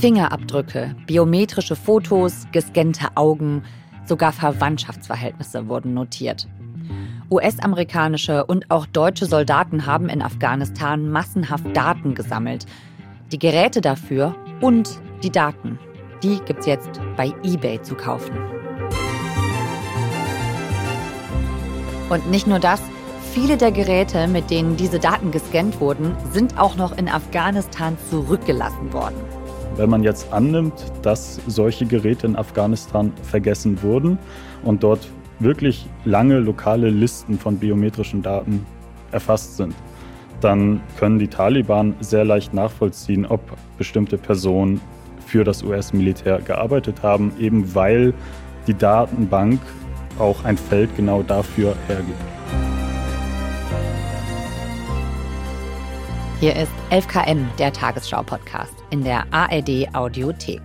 Fingerabdrücke, biometrische Fotos, gescannte Augen, sogar Verwandtschaftsverhältnisse wurden notiert. US-amerikanische und auch deutsche Soldaten haben in Afghanistan massenhaft Daten gesammelt. Die Geräte dafür und die Daten, die gibt's jetzt bei eBay zu kaufen. Und nicht nur das, viele der Geräte, mit denen diese Daten gescannt wurden, sind auch noch in Afghanistan zurückgelassen worden. Wenn man jetzt annimmt, dass solche Geräte in Afghanistan vergessen wurden und dort wirklich lange lokale Listen von biometrischen Daten erfasst sind, dann können die Taliban sehr leicht nachvollziehen, ob bestimmte Personen für das US-Militär gearbeitet haben, eben weil die Datenbank auch ein Feld genau dafür hergibt. Hier ist 11KM, der Tagesschau-Podcast in der ARD Audiothek.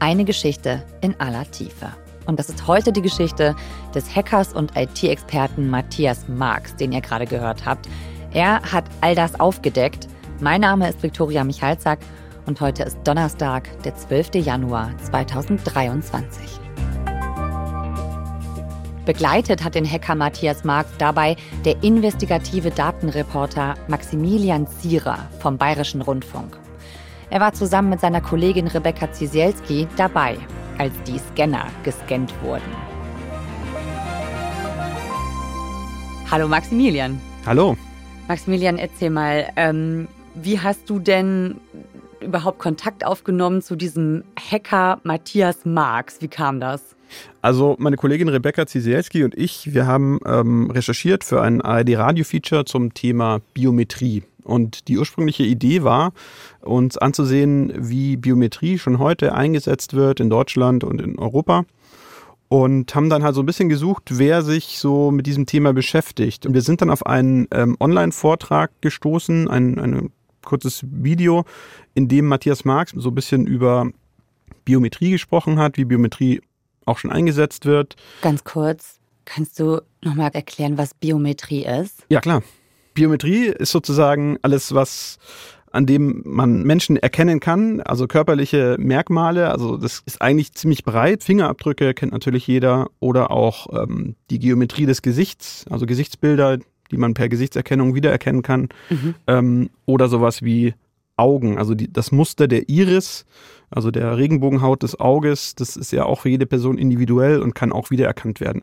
Eine Geschichte in aller Tiefe. Und das ist heute die Geschichte des Hackers und IT-Experten Matthias Marx, den ihr gerade gehört habt. Er hat all das aufgedeckt. Mein Name ist Viktoria Michalzack und heute ist Donnerstag, der 12. Januar 2023. Begleitet hat den Hacker Matthias Marx dabei der investigative Datenreporter Maximilian Zierer vom Bayerischen Rundfunk. Er war zusammen mit seiner Kollegin Rebecca Zisielski dabei, als die Scanner gescannt wurden. Hallo Maximilian. Hallo. Maximilian, erzähl mal, ähm, wie hast du denn überhaupt Kontakt aufgenommen zu diesem Hacker Matthias Marx? Wie kam das? Also meine Kollegin Rebecca Zisielski und ich, wir haben ähm, recherchiert für ein ARD-Radio-Feature zum Thema Biometrie. Und die ursprüngliche Idee war, uns anzusehen, wie Biometrie schon heute eingesetzt wird in Deutschland und in Europa. Und haben dann halt so ein bisschen gesucht, wer sich so mit diesem Thema beschäftigt. Und wir sind dann auf einen ähm, Online-Vortrag gestoßen, ein, ein kurzes Video, in dem Matthias Marx so ein bisschen über Biometrie gesprochen hat, wie Biometrie auch schon eingesetzt wird. Ganz kurz, kannst du nochmal erklären, was Biometrie ist? Ja, klar. Biometrie ist sozusagen alles, was an dem man Menschen erkennen kann, also körperliche Merkmale. Also das ist eigentlich ziemlich breit. Fingerabdrücke kennt natürlich jeder oder auch ähm, die Geometrie des Gesichts, also Gesichtsbilder, die man per Gesichtserkennung wiedererkennen kann. Mhm. Ähm, oder sowas wie Augen, also die, das Muster der Iris, also der Regenbogenhaut des Auges, das ist ja auch für jede Person individuell und kann auch wiedererkannt werden.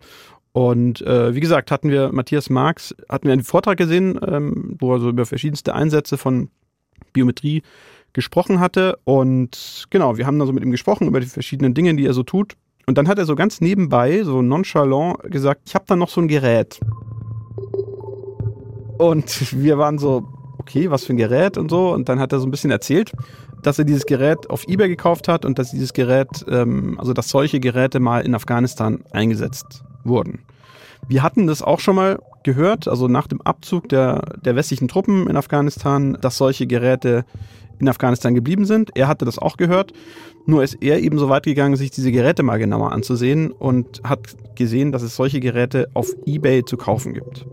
Und äh, wie gesagt, hatten wir Matthias Marx, hatten wir einen Vortrag gesehen, ähm, wo er so über verschiedenste Einsätze von Biometrie gesprochen hatte. Und genau, wir haben dann so mit ihm gesprochen über die verschiedenen Dinge, die er so tut. Und dann hat er so ganz nebenbei, so nonchalant gesagt, ich habe da noch so ein Gerät. Und wir waren so, okay, was für ein Gerät und so. Und dann hat er so ein bisschen erzählt, dass er dieses Gerät auf eBay gekauft hat und dass dieses Gerät, ähm, also dass solche Geräte mal in Afghanistan eingesetzt wurden. Wir hatten das auch schon mal gehört, also nach dem Abzug der, der westlichen Truppen in Afghanistan, dass solche Geräte in Afghanistan geblieben sind. Er hatte das auch gehört. Nur ist er eben so weit gegangen, sich diese Geräte mal genauer anzusehen und hat gesehen, dass es solche Geräte auf eBay zu kaufen gibt.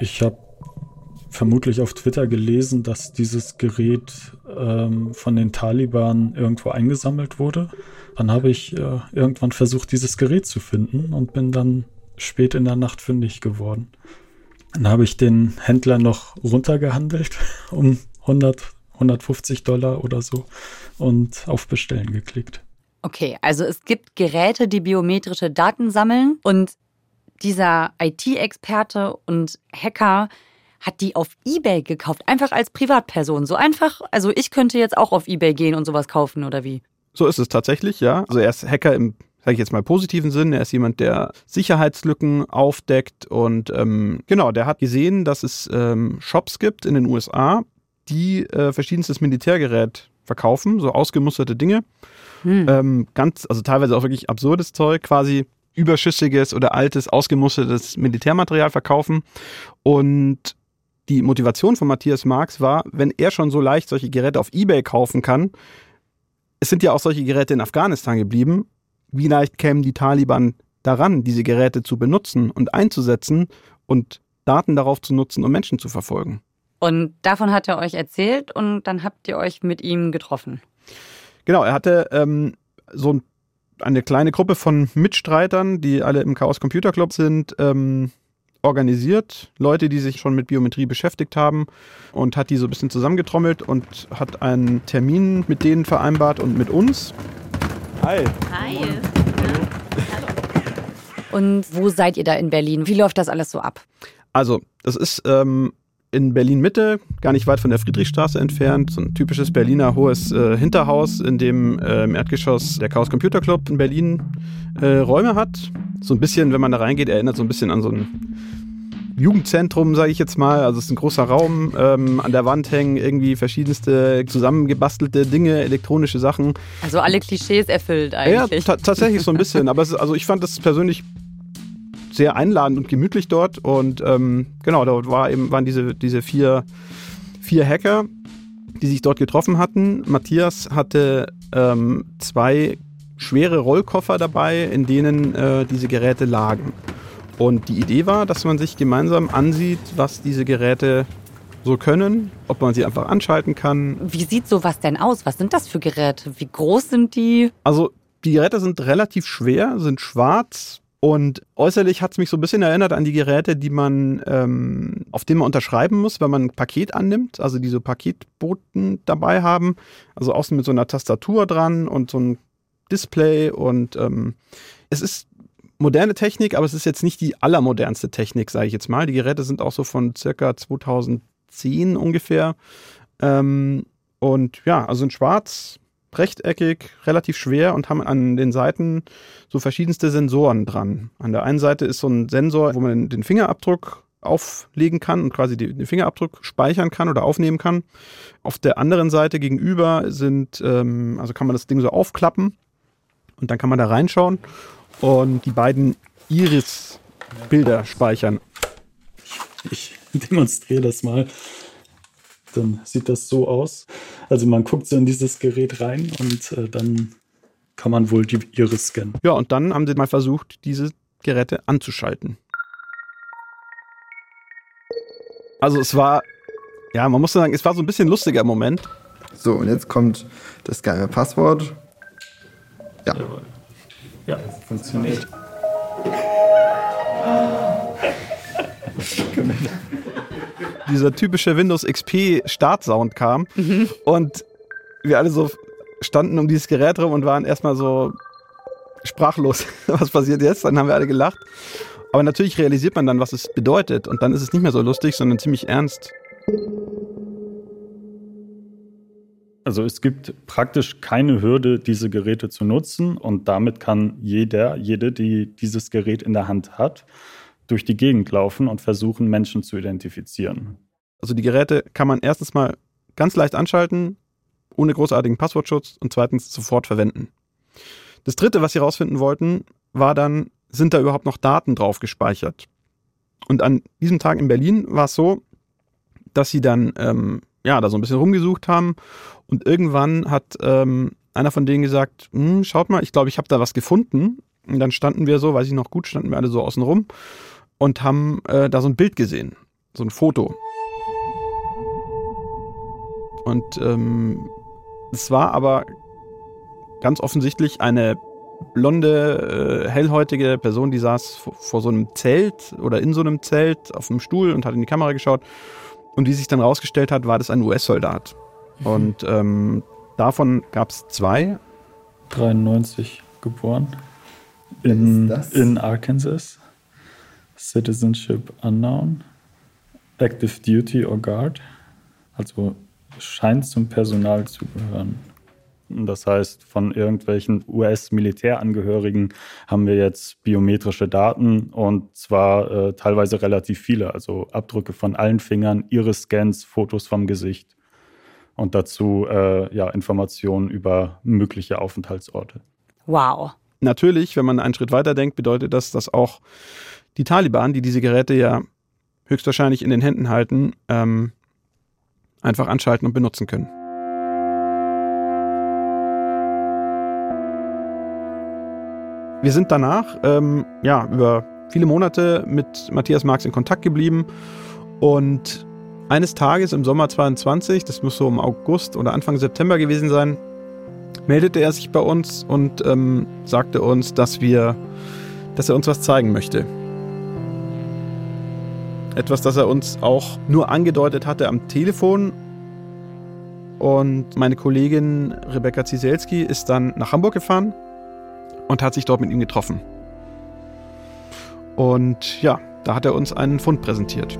Ich habe vermutlich auf Twitter gelesen, dass dieses Gerät ähm, von den Taliban irgendwo eingesammelt wurde. Dann habe ich äh, irgendwann versucht, dieses Gerät zu finden und bin dann spät in der Nacht fündig geworden. Dann habe ich den Händler noch runtergehandelt um 100, 150 Dollar oder so und auf Bestellen geklickt. Okay, also es gibt Geräte, die biometrische Daten sammeln und dieser IT-Experte und Hacker hat die auf eBay gekauft, einfach als Privatperson. So einfach, also ich könnte jetzt auch auf eBay gehen und sowas kaufen oder wie? So ist es tatsächlich, ja. Also er ist Hacker im, sage ich jetzt mal, positiven Sinn. Er ist jemand, der Sicherheitslücken aufdeckt und ähm, genau, der hat gesehen, dass es ähm, Shops gibt in den USA, die äh, verschiedenstes Militärgerät verkaufen, so ausgemusterte Dinge. Hm. Ähm, ganz, also teilweise auch wirklich absurdes Zeug, quasi überschüssiges oder altes, ausgemustertes Militärmaterial verkaufen. Und die Motivation von Matthias Marx war, wenn er schon so leicht solche Geräte auf Ebay kaufen kann, es sind ja auch solche Geräte in Afghanistan geblieben, wie leicht kämen die Taliban daran, diese Geräte zu benutzen und einzusetzen und Daten darauf zu nutzen, um Menschen zu verfolgen? Und davon hat er euch erzählt und dann habt ihr euch mit ihm getroffen. Genau, er hatte ähm, so ein, eine kleine Gruppe von Mitstreitern, die alle im Chaos Computer Club sind, ähm, organisiert. Leute, die sich schon mit Biometrie beschäftigt haben und hat die so ein bisschen zusammengetrommelt und hat einen Termin mit denen vereinbart und mit uns. Hi. Hi. Und wo seid ihr da in Berlin? Wie läuft das alles so ab? Also, das ist ähm, in Berlin Mitte, gar nicht weit von der Friedrichstraße entfernt, so ein typisches Berliner hohes äh, Hinterhaus, in dem äh, im Erdgeschoss der Chaos Computer Club in Berlin äh, Räume hat. So ein bisschen, wenn man da reingeht, erinnert so ein bisschen an so ein Jugendzentrum, sage ich jetzt mal. Also es ist ein großer Raum. Ähm, an der Wand hängen irgendwie verschiedenste zusammengebastelte Dinge, elektronische Sachen. Also alle Klischees erfüllt eigentlich. Ja, tatsächlich so ein bisschen. Aber ist, also ich fand das persönlich sehr einladend und gemütlich dort. Und ähm, genau, dort war eben, waren diese, diese vier, vier Hacker, die sich dort getroffen hatten. Matthias hatte ähm, zwei schwere Rollkoffer dabei, in denen äh, diese Geräte lagen. Und die Idee war, dass man sich gemeinsam ansieht, was diese Geräte so können, ob man sie einfach anschalten kann. Wie sieht sowas denn aus? Was sind das für Geräte? Wie groß sind die? Also die Geräte sind relativ schwer, sind schwarz und äußerlich hat es mich so ein bisschen erinnert an die Geräte, die man, ähm, auf denen man unterschreiben muss, wenn man ein Paket annimmt, also diese Paketboten dabei haben, also außen mit so einer Tastatur dran und so ein Display und ähm, es ist moderne Technik, aber es ist jetzt nicht die allermodernste Technik, sage ich jetzt mal. Die Geräte sind auch so von circa 2010 ungefähr. Ähm, und ja, also in schwarz, rechteckig, relativ schwer und haben an den Seiten so verschiedenste Sensoren dran. An der einen Seite ist so ein Sensor, wo man den Fingerabdruck auflegen kann und quasi den Fingerabdruck speichern kann oder aufnehmen kann. Auf der anderen Seite gegenüber sind, ähm, also kann man das Ding so aufklappen und dann kann man da reinschauen und die beiden Iris-Bilder speichern. Ich demonstriere das mal. Dann sieht das so aus. Also man guckt so in dieses Gerät rein und äh, dann kann man wohl die Iris scannen. Ja, und dann haben sie mal versucht, diese Geräte anzuschalten. Also es war, ja, man muss sagen, es war so ein bisschen lustiger Moment. So, und jetzt kommt das geheime Passwort. Ja. Jawohl. Ja, funktioniert. Dieser typische Windows XP Startsound kam und wir alle so standen um dieses Gerät rum und waren erstmal so sprachlos. Was passiert jetzt? Dann haben wir alle gelacht. Aber natürlich realisiert man dann, was es bedeutet und dann ist es nicht mehr so lustig, sondern ziemlich ernst. Also es gibt praktisch keine Hürde, diese Geräte zu nutzen und damit kann jeder, jede, die dieses Gerät in der Hand hat, durch die Gegend laufen und versuchen, Menschen zu identifizieren. Also die Geräte kann man erstens mal ganz leicht anschalten, ohne großartigen Passwortschutz und zweitens sofort verwenden. Das dritte, was sie herausfinden wollten, war dann, sind da überhaupt noch Daten drauf gespeichert? Und an diesem Tag in Berlin war es so, dass sie dann ähm, ja, da so ein bisschen rumgesucht haben und irgendwann hat ähm, einer von denen gesagt, hm, schaut mal, ich glaube, ich habe da was gefunden. Und dann standen wir so, weiß ich noch gut, standen wir alle so außen rum und haben äh, da so ein Bild gesehen, so ein Foto. Und ähm, es war aber ganz offensichtlich eine blonde, äh, hellhäutige Person, die saß vor, vor, so einem Zelt oder in so einem Zelt auf einem Stuhl und hat in die Kamera geschaut. Und wie sich dann rausgestellt hat, war das ein US-Soldat. Und ähm, davon gab es zwei. 93 geboren. In, in Arkansas. Citizenship unknown. Active Duty or Guard. Also scheint zum Personal zu gehören. Das heißt, von irgendwelchen US-Militärangehörigen haben wir jetzt biometrische Daten und zwar äh, teilweise relativ viele, also Abdrücke von allen Fingern, Iris-Scans, Fotos vom Gesicht und dazu äh, ja, Informationen über mögliche Aufenthaltsorte. Wow. Natürlich, wenn man einen Schritt weiter denkt, bedeutet das, dass auch die Taliban, die diese Geräte ja höchstwahrscheinlich in den Händen halten, ähm, einfach anschalten und benutzen können. Wir sind danach ähm, ja, über viele Monate mit Matthias Marx in Kontakt geblieben und eines Tages im Sommer 22, das muss so im August oder Anfang September gewesen sein, meldete er sich bei uns und ähm, sagte uns, dass wir, dass er uns was zeigen möchte. Etwas, das er uns auch nur angedeutet hatte am Telefon. Und meine Kollegin Rebecca Zieselski ist dann nach Hamburg gefahren und hat sich dort mit ihm getroffen. Und ja, da hat er uns einen Fund präsentiert.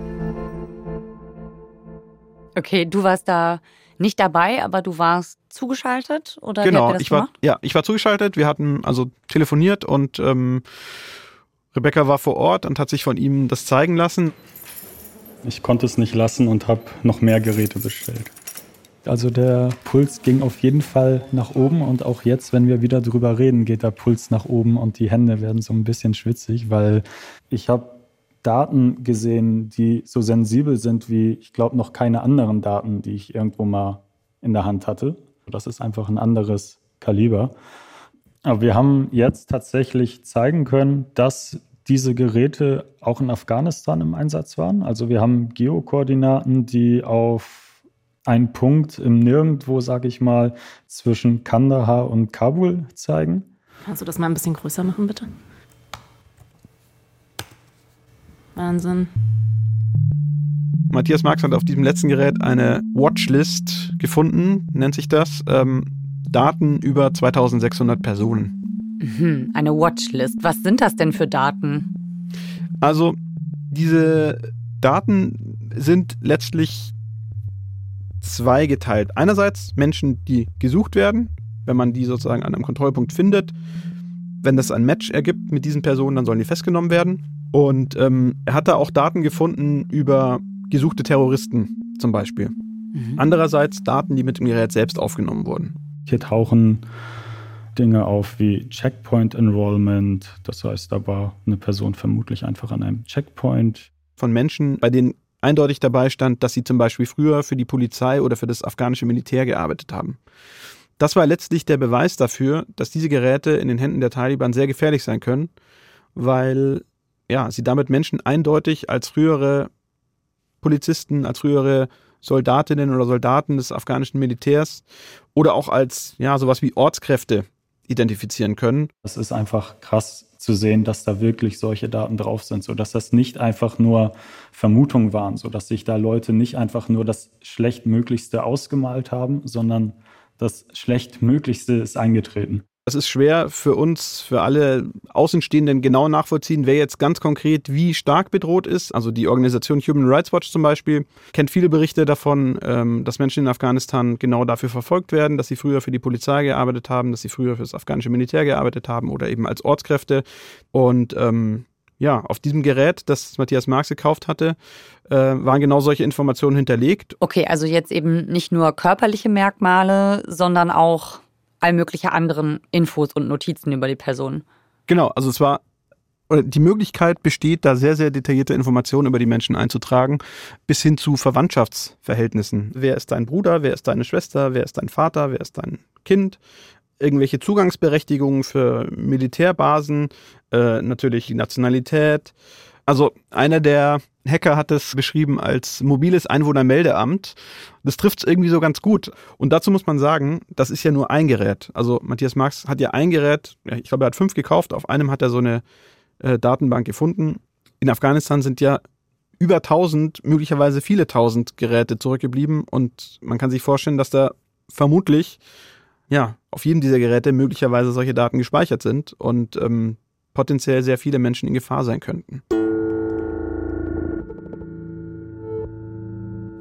Okay, du warst da nicht dabei, aber du warst zugeschaltet oder genau, ich war gemacht? ja, ich war zugeschaltet. Wir hatten also telefoniert und ähm, Rebecca war vor Ort und hat sich von ihm das zeigen lassen. Ich konnte es nicht lassen und habe noch mehr Geräte bestellt. Also der Puls ging auf jeden Fall nach oben und auch jetzt, wenn wir wieder drüber reden, geht der Puls nach oben und die Hände werden so ein bisschen schwitzig, weil ich habe Daten gesehen, die so sensibel sind wie, ich glaube, noch keine anderen Daten, die ich irgendwo mal in der Hand hatte. Das ist einfach ein anderes Kaliber. Aber wir haben jetzt tatsächlich zeigen können, dass diese Geräte auch in Afghanistan im Einsatz waren. Also wir haben Geokoordinaten, die auf einen Punkt im Nirgendwo, sage ich mal, zwischen Kandahar und Kabul zeigen. Kannst du das mal ein bisschen größer machen, bitte? Wahnsinn. Matthias Marx hat auf diesem letzten Gerät eine Watchlist gefunden, nennt sich das. Ähm, Daten über 2600 Personen. Mhm, eine Watchlist. Was sind das denn für Daten? Also, diese Daten sind letztlich zweigeteilt. Einerseits Menschen, die gesucht werden, wenn man die sozusagen an einem Kontrollpunkt findet. Wenn das ein Match ergibt mit diesen Personen, dann sollen die festgenommen werden. Und ähm, er hat da auch Daten gefunden über gesuchte Terroristen zum Beispiel. Mhm. Andererseits Daten, die mit dem Gerät selbst aufgenommen wurden. Hier tauchen Dinge auf wie Checkpoint Enrollment. Das heißt, da war eine Person vermutlich einfach an einem Checkpoint. Von Menschen, bei denen eindeutig dabei stand, dass sie zum Beispiel früher für die Polizei oder für das afghanische Militär gearbeitet haben. Das war letztlich der Beweis dafür, dass diese Geräte in den Händen der Taliban sehr gefährlich sein können, weil ja, sie damit Menschen eindeutig als frühere Polizisten, als frühere Soldatinnen oder Soldaten des afghanischen Militärs oder auch als ja sowas wie Ortskräfte identifizieren können. Es ist einfach krass zu sehen, dass da wirklich solche Daten drauf sind, so dass das nicht einfach nur Vermutungen waren, so dass sich da Leute nicht einfach nur das schlechtmöglichste ausgemalt haben, sondern das schlechtmöglichste ist eingetreten. Das ist schwer für uns, für alle Außenstehenden genau nachvollziehen, wer jetzt ganz konkret wie stark bedroht ist. Also die Organisation Human Rights Watch zum Beispiel kennt viele Berichte davon, ähm, dass Menschen in Afghanistan genau dafür verfolgt werden, dass sie früher für die Polizei gearbeitet haben, dass sie früher für das afghanische Militär gearbeitet haben oder eben als Ortskräfte. Und ähm, ja, auf diesem Gerät, das Matthias Marx gekauft hatte, äh, waren genau solche Informationen hinterlegt. Okay, also jetzt eben nicht nur körperliche Merkmale, sondern auch all mögliche anderen Infos und Notizen über die Person. Genau, also es war die Möglichkeit besteht, da sehr, sehr detaillierte Informationen über die Menschen einzutragen, bis hin zu Verwandtschaftsverhältnissen. Wer ist dein Bruder, wer ist deine Schwester, wer ist dein Vater, wer ist dein Kind, irgendwelche Zugangsberechtigungen für Militärbasen, äh, natürlich die Nationalität. Also einer der Hacker hat es beschrieben als mobiles Einwohnermeldeamt. Das trifft es irgendwie so ganz gut. Und dazu muss man sagen, das ist ja nur ein Gerät. Also Matthias Marx hat ja ein Gerät, ich glaube, er hat fünf gekauft. Auf einem hat er so eine äh, Datenbank gefunden. In Afghanistan sind ja über tausend, möglicherweise viele tausend Geräte zurückgeblieben. Und man kann sich vorstellen, dass da vermutlich, ja, auf jedem dieser Geräte möglicherweise solche Daten gespeichert sind und ähm, potenziell sehr viele Menschen in Gefahr sein könnten.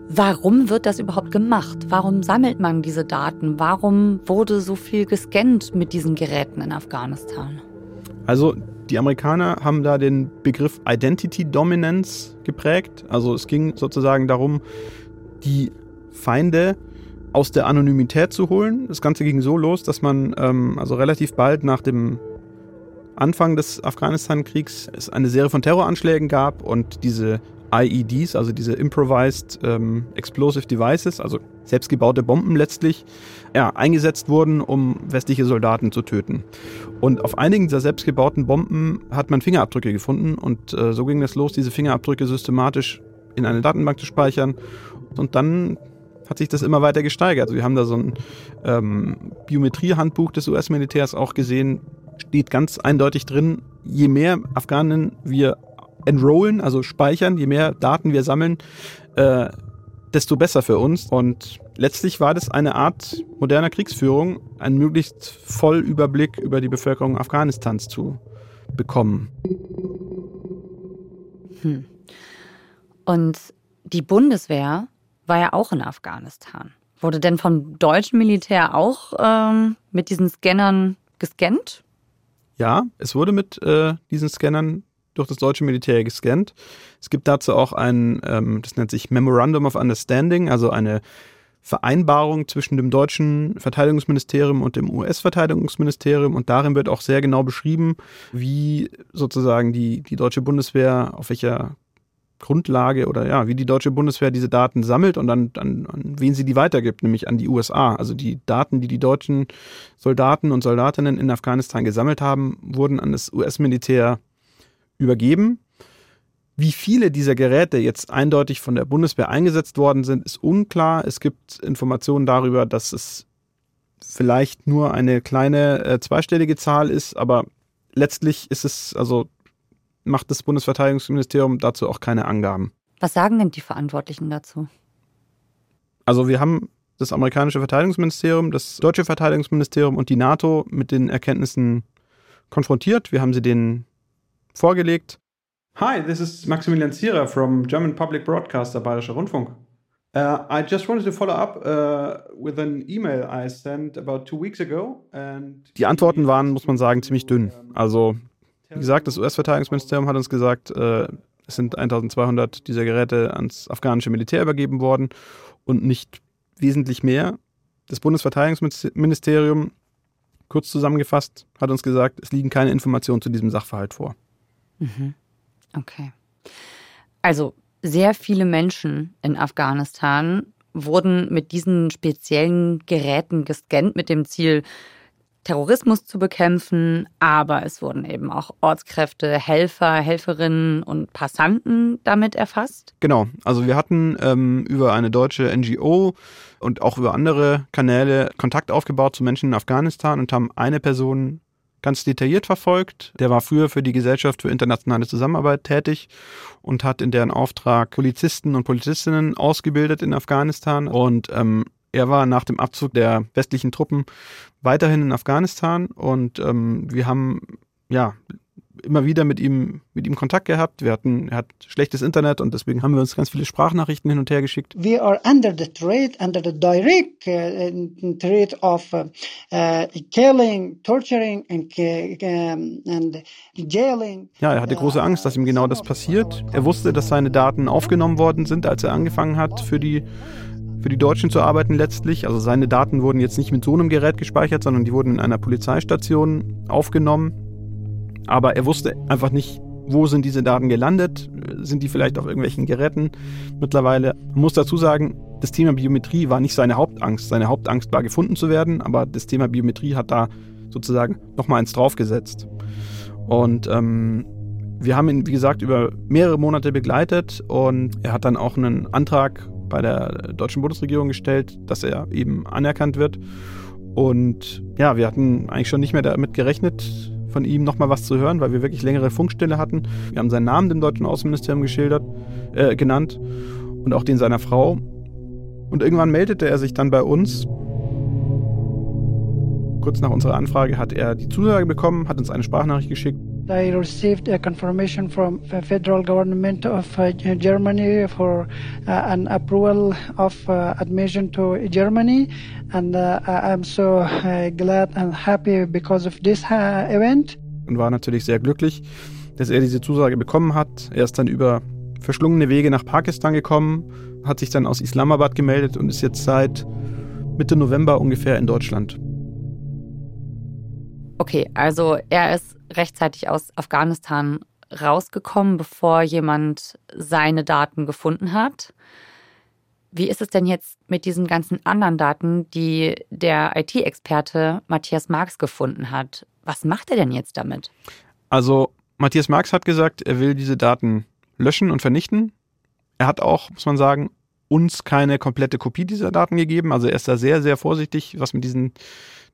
Warum wird das überhaupt gemacht? Warum sammelt man diese Daten? Warum wurde so viel gescannt mit diesen Geräten in Afghanistan? Also die Amerikaner haben da den Begriff Identity Dominance geprägt. Also es ging sozusagen darum, die Feinde aus der Anonymität zu holen. Das Ganze ging so los, dass man ähm, also relativ bald nach dem Anfang des Afghanistan-Kriegs es eine Serie von Terroranschlägen gab und diese IEDs, also diese Improvised ähm, Explosive Devices, also selbstgebaute Bomben letztlich, ja, eingesetzt wurden, um westliche Soldaten zu töten. Und auf einigen dieser selbstgebauten Bomben hat man Fingerabdrücke gefunden und äh, so ging es los, diese Fingerabdrücke systematisch in eine Datenbank zu speichern Und dann hat sich das immer weiter gesteigert. Also wir haben da so ein ähm, Biometriehandbuch des US-Militärs auch gesehen, steht ganz eindeutig drin, je mehr Afghanen wir enrollen, also speichern, je mehr Daten wir sammeln, äh, desto besser für uns. Und letztlich war das eine Art moderner Kriegsführung, einen möglichst Vollüberblick über die Bevölkerung Afghanistans zu bekommen. Hm. Und die Bundeswehr war ja auch in Afghanistan. Wurde denn vom deutschen Militär auch ähm, mit diesen Scannern gescannt? Ja, es wurde mit äh, diesen Scannern durch das deutsche Militär gescannt. Es gibt dazu auch ein, ähm, das nennt sich Memorandum of Understanding, also eine Vereinbarung zwischen dem deutschen Verteidigungsministerium und dem US-Verteidigungsministerium und darin wird auch sehr genau beschrieben, wie sozusagen die, die deutsche Bundeswehr, auf welcher Grundlage oder ja, wie die deutsche Bundeswehr diese Daten sammelt und an, an, an wen sie die weitergibt, nämlich an die USA. Also die Daten, die die deutschen Soldaten und Soldatinnen in Afghanistan gesammelt haben, wurden an das US-Militär übergeben. Wie viele dieser Geräte jetzt eindeutig von der Bundeswehr eingesetzt worden sind, ist unklar. Es gibt Informationen darüber, dass es vielleicht nur eine kleine äh, zweistellige Zahl ist, aber letztlich ist es, also macht das Bundesverteidigungsministerium dazu auch keine Angaben. Was sagen denn die Verantwortlichen dazu? Also wir haben das amerikanische Verteidigungsministerium, das deutsche Verteidigungsministerium und die NATO mit den Erkenntnissen konfrontiert. Wir haben sie denen vorgelegt. Hi, this is Maximilian Zierer from German Public Broadcaster Bayerischer Rundfunk. Uh, I just wanted to follow up uh, with an email I sent about two weeks ago. And Die Antworten waren, muss man sagen, ziemlich dünn. Also, wie gesagt, das US-Verteidigungsministerium hat uns gesagt, äh, es sind 1200 dieser Geräte ans afghanische Militär übergeben worden und nicht wesentlich mehr. Das Bundesverteidigungsministerium, kurz zusammengefasst, hat uns gesagt, es liegen keine Informationen zu diesem Sachverhalt vor. Mhm. Okay. Also sehr viele Menschen in Afghanistan wurden mit diesen speziellen Geräten gescannt mit dem Ziel, Terrorismus zu bekämpfen, aber es wurden eben auch Ortskräfte, Helfer, Helferinnen und Passanten damit erfasst. Genau, also wir hatten ähm, über eine deutsche NGO und auch über andere Kanäle Kontakt aufgebaut zu Menschen in Afghanistan und haben eine Person ganz detailliert verfolgt. Der war früher für die Gesellschaft für internationale Zusammenarbeit tätig und hat in deren Auftrag Polizisten und Polizistinnen ausgebildet in Afghanistan. Und ähm, er war nach dem Abzug der westlichen Truppen weiterhin in Afghanistan und ähm, wir haben ja immer wieder mit ihm, mit ihm Kontakt gehabt. Wir hatten, er hat schlechtes Internet und deswegen haben wir uns ganz viele Sprachnachrichten hin und her geschickt. We are under the threat, under the direct uh, threat of uh, uh, killing, torturing and, uh, and jailing. Ja, er hatte große Angst, dass ihm genau das passiert. Er wusste, dass seine Daten aufgenommen worden sind, als er angefangen hat, für die für die Deutschen zu arbeiten letztlich. Also seine Daten wurden jetzt nicht mit so einem Gerät gespeichert, sondern die wurden in einer Polizeistation aufgenommen aber er wusste einfach nicht, wo sind diese Daten gelandet? Sind die vielleicht auf irgendwelchen Geräten mittlerweile? Man muss dazu sagen, das Thema Biometrie war nicht seine Hauptangst. Seine Hauptangst war gefunden zu werden, aber das Thema Biometrie hat da sozusagen nochmal eins draufgesetzt. Und ähm, wir haben ihn, wie gesagt, über mehrere Monate begleitet und er hat dann auch einen Antrag bei der deutschen Bundesregierung gestellt, dass er eben anerkannt wird. Und ja, wir hatten eigentlich schon nicht mehr damit gerechnet, von ihm nochmal was zu hören, weil wir wirklich längere Funkstille hatten. Wir haben seinen Namen dem deutschen Außenministerium geschildert, äh, genannt und auch den seiner Frau. Und irgendwann meldete er sich dann bei uns. Kurz nach unserer Anfrage hat er die Zusage bekommen, hat uns eine Sprachnachricht geschickt I received a confirmation from the federal government of uh, Germany for uh, an approval of uh, admission to Germany, and uh, I'm so uh, glad and happy because of this uh, event. Und war natürlich sehr glücklich, dass er diese Zusage bekommen hat. Er ist dann über verschlungene Wege nach Pakistan gekommen, hat sich dann aus Islamabad gemeldet und ist jetzt seit Mitte November ungefähr in Deutschland. Okay, also er ist rechtzeitig aus Afghanistan rausgekommen, bevor jemand seine Daten gefunden hat. Wie ist es denn jetzt mit diesen ganzen anderen Daten, die der IT-Experte Matthias Marx gefunden hat? Was macht er denn jetzt damit? Also Matthias Marx hat gesagt, er will diese Daten löschen und vernichten. Er hat auch, muss man sagen, uns keine komplette Kopie dieser Daten gegeben. Also er ist da sehr, sehr vorsichtig, was mit diesen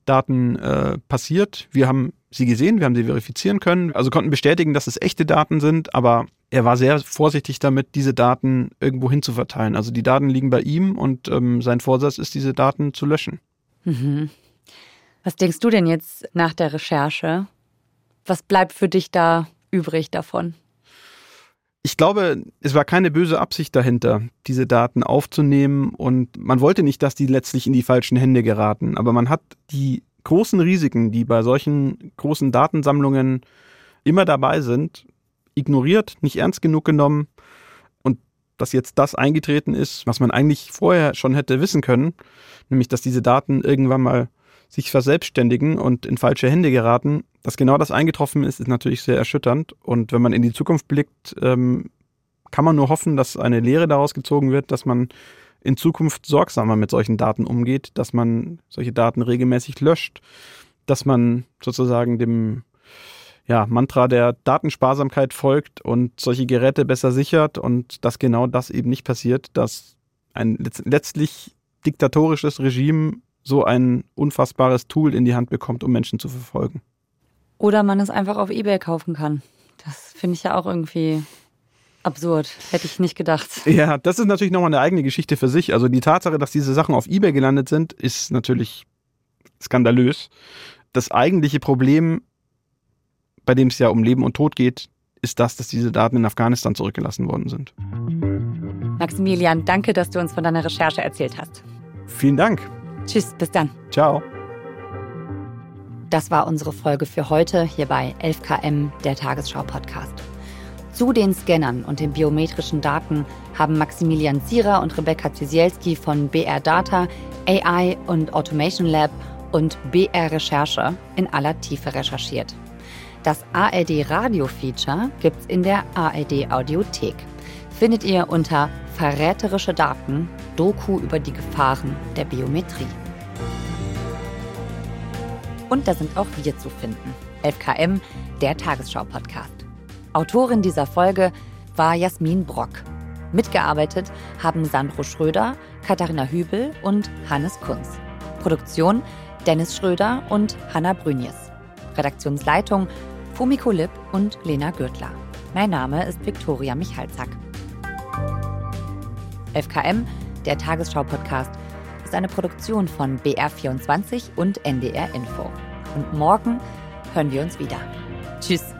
Daten äh, passiert. Wir haben sie gesehen, wir haben sie verifizieren können, also konnten bestätigen, dass es echte Daten sind, aber er war sehr vorsichtig damit, diese Daten irgendwo hin zu verteilen. Also die Daten liegen bei ihm und ähm, sein Vorsatz ist, diese Daten zu löschen. Mhm. Was denkst du denn jetzt nach der Recherche? Was bleibt für dich da übrig davon? Ich glaube, es war keine böse Absicht dahinter, diese Daten aufzunehmen und man wollte nicht, dass die letztlich in die falschen Hände geraten. Aber man hat die großen Risiken, die bei solchen großen Datensammlungen immer dabei sind, ignoriert, nicht ernst genug genommen und dass jetzt das eingetreten ist, was man eigentlich vorher schon hätte wissen können, nämlich dass diese Daten irgendwann mal sich verselbstständigen und in falsche Hände geraten, dass genau das eingetroffen ist, ist natürlich sehr erschütternd. Und wenn man in die Zukunft blickt, ähm, kann man nur hoffen, dass eine Lehre daraus gezogen wird, dass man in Zukunft sorgsamer mit solchen Daten umgeht, dass man solche Daten regelmäßig löscht, dass man sozusagen dem ja, Mantra der Datensparsamkeit folgt und solche Geräte besser sichert und dass genau das eben nicht passiert, dass ein letztlich diktatorisches Regime so ein unfassbares Tool in die Hand bekommt, um Menschen zu verfolgen. Oder man es einfach auf Ebay kaufen kann. Das finde ich ja auch irgendwie absurd. Hätte ich nicht gedacht. Ja, das ist natürlich nochmal eine eigene Geschichte für sich. Also die Tatsache, dass diese Sachen auf Ebay gelandet sind, ist natürlich skandalös. Das eigentliche Problem, bei dem es ja um Leben und Tod geht, ist das, dass diese Daten in Afghanistan zurückgelassen worden sind. Maximilian, danke, dass du uns von deiner Recherche erzählt hast. Vielen Dank. Tschüss, bis dann. Ciao. Das war unsere Folge für heute hier bei 11KM, der Tagesschau-Podcast. Zu den Scannern und den biometrischen Daten haben Maximilian Zierer und Rebecca Zysielski von BR Data, AI und Automation Lab und BR Recherche in aller Tiefe recherchiert. Das ARD Radio Feature gibt's in der ARD Audiothek. Findet ihr unter Verräterische Daten, Doku über die Gefahren der Biometrie. Und da sind auch wir zu finden. 11KM, der Tagesschau-Podcast. Autorin dieser Folge war Jasmin Brock. Mitgearbeitet haben Sandro Schröder, Katharina Hübel und Hannes Kunz. Produktion Dennis Schröder und Hanna Brünjes. Redaktionsleitung Fumiko Lipp und Lena Gürtler. Mein Name ist Viktoria Michalzack. 11KM, der Tagesschau-Podcast, ist eine Produktion von BR24 und NDR Info. Und morgen hören wir uns wieder. Tschüss.